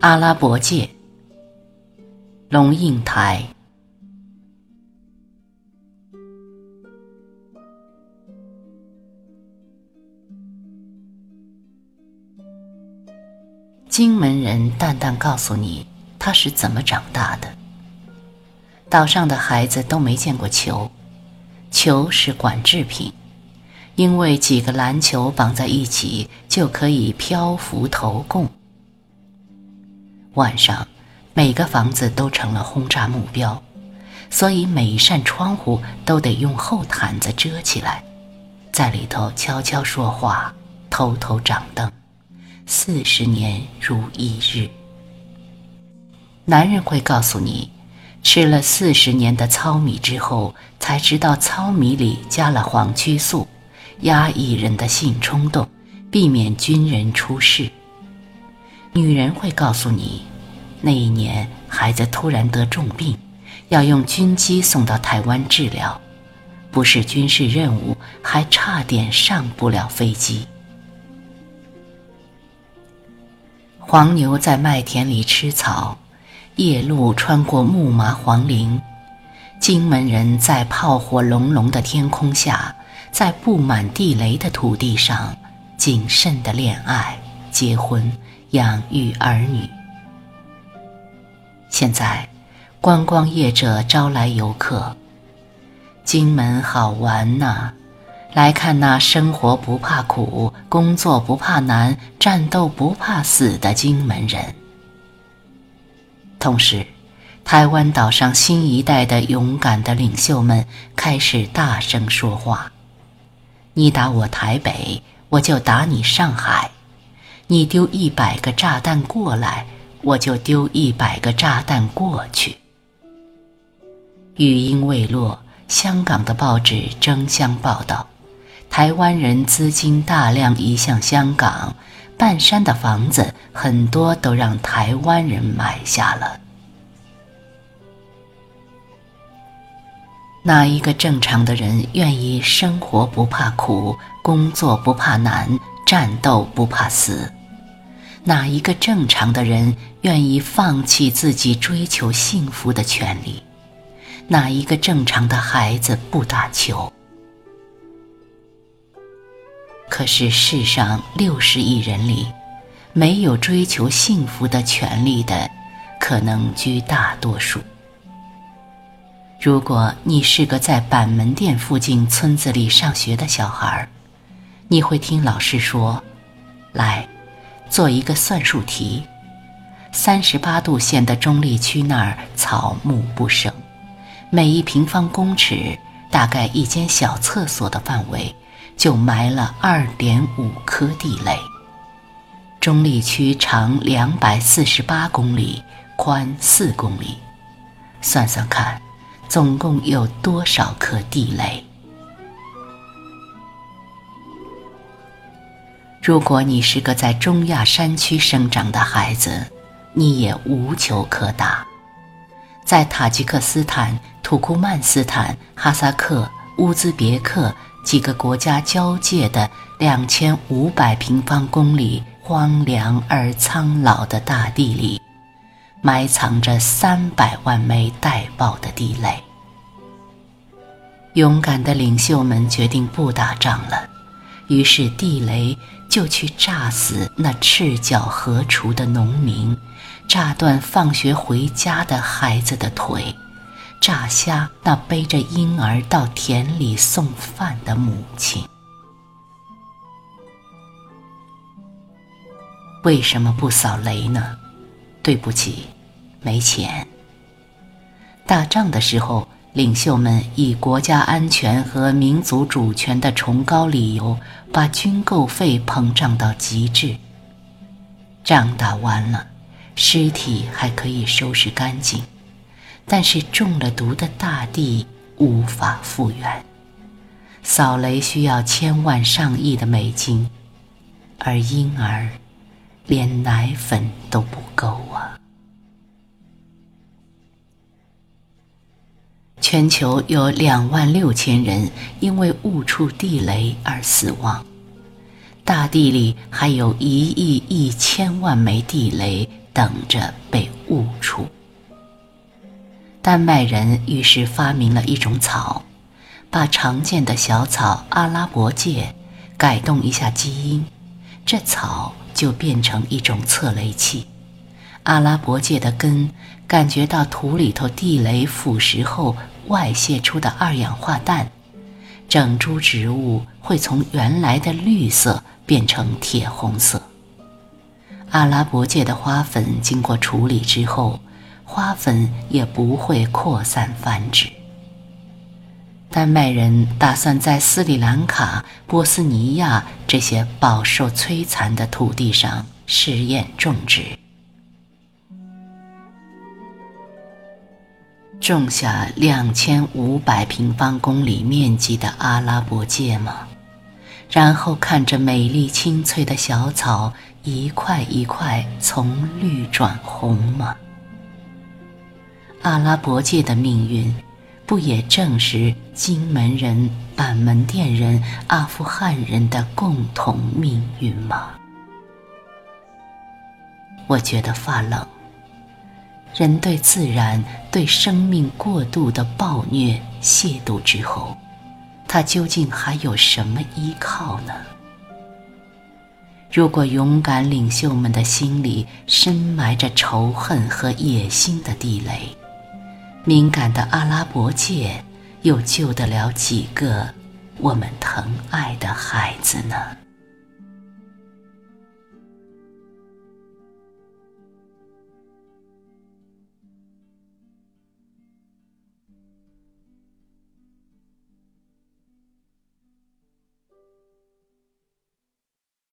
阿拉伯界，龙应台。金门人淡淡告诉你，他是怎么长大的。岛上的孩子都没见过球，球是管制品，因为几个篮球绑在一起就可以漂浮投供。晚上，每个房子都成了轰炸目标，所以每一扇窗户都得用厚毯子遮起来，在里头悄悄说话，偷偷掌灯。四十年如一日。男人会告诉你，吃了四十年的糙米之后，才知道糙米里加了黄曲素，压抑人的性冲动，避免军人出事。女人会告诉你，那一年孩子突然得重病，要用军机送到台湾治疗，不是军事任务，还差点上不了飞机。黄牛在麦田里吃草，夜路穿过木麻黄林。金门人在炮火隆隆的天空下，在布满地雷的土地上，谨慎的恋爱、结婚、养育儿女。现在，观光业者招来游客，金门好玩呐。来看那生活不怕苦、工作不怕难、战斗不怕死的金门人。同时，台湾岛上新一代的勇敢的领袖们开始大声说话：“你打我台北，我就打你上海；你丢一百个炸弹过来，我就丢一百个炸弹过去。”语音未落，香港的报纸争相报道。台湾人资金大量移向香港，半山的房子很多都让台湾人买下了。哪一个正常的人愿意生活不怕苦，工作不怕难，战斗不怕死？哪一个正常的人愿意放弃自己追求幸福的权利？哪一个正常的孩子不打球？可是世上六十亿人里，没有追求幸福的权利的，可能居大多数。如果你是个在板门店附近村子里上学的小孩，你会听老师说：“来，做一个算术题。三十八度线的中立区那儿草木不生，每一平方公尺大概一间小厕所的范围。”就埋了二点五颗地雷。中立区长两百四十八公里，宽四公里，算算看，总共有多少颗地雷？如果你是个在中亚山区生长的孩子，你也无球可打。在塔吉克斯坦、土库曼斯坦、哈萨克、乌兹别克。几个国家交界的两千五百平方公里荒凉而苍老的大地里，埋藏着三百万枚待爆的地雷。勇敢的领袖们决定不打仗了，于是地雷就去炸死那赤脚河锄的农民，炸断放学回家的孩子的腿。炸瞎那背着婴儿到田里送饭的母亲。为什么不扫雷呢？对不起，没钱。打仗的时候，领袖们以国家安全和民族主权的崇高理由，把军购费膨胀到极致。仗打完了，尸体还可以收拾干净。但是中了毒的大地无法复原，扫雷需要千万上亿的美金，而婴儿连奶粉都不够啊！全球有两万六千人因为误触地雷而死亡，大地里还有一亿一千万枚地雷等着被误触。丹麦人于是发明了一种草，把常见的小草阿拉伯芥改动一下基因，这草就变成一种测雷器。阿拉伯芥的根感觉到土里头地雷腐蚀后外泄出的二氧化氮，整株植物会从原来的绿色变成铁红色。阿拉伯界的花粉经过处理之后，花粉也不会扩散繁殖。丹麦人打算在斯里兰卡、波斯尼亚这些饱受摧残的土地上试验种植。种下两千五百平方公里面积的阿拉伯芥吗？然后看着美丽青翠的小草一块一块从绿转红吗？阿拉伯芥的命运，不也正是金门人、板门店人、阿富汗人的共同命运吗？我觉得发冷。人对自然、对生命过度的暴虐、亵渎之后，他究竟还有什么依靠呢？如果勇敢领袖们的心里深埋着仇恨和野心的地雷，敏感的阿拉伯界又救得了几个我们疼爱的孩子呢？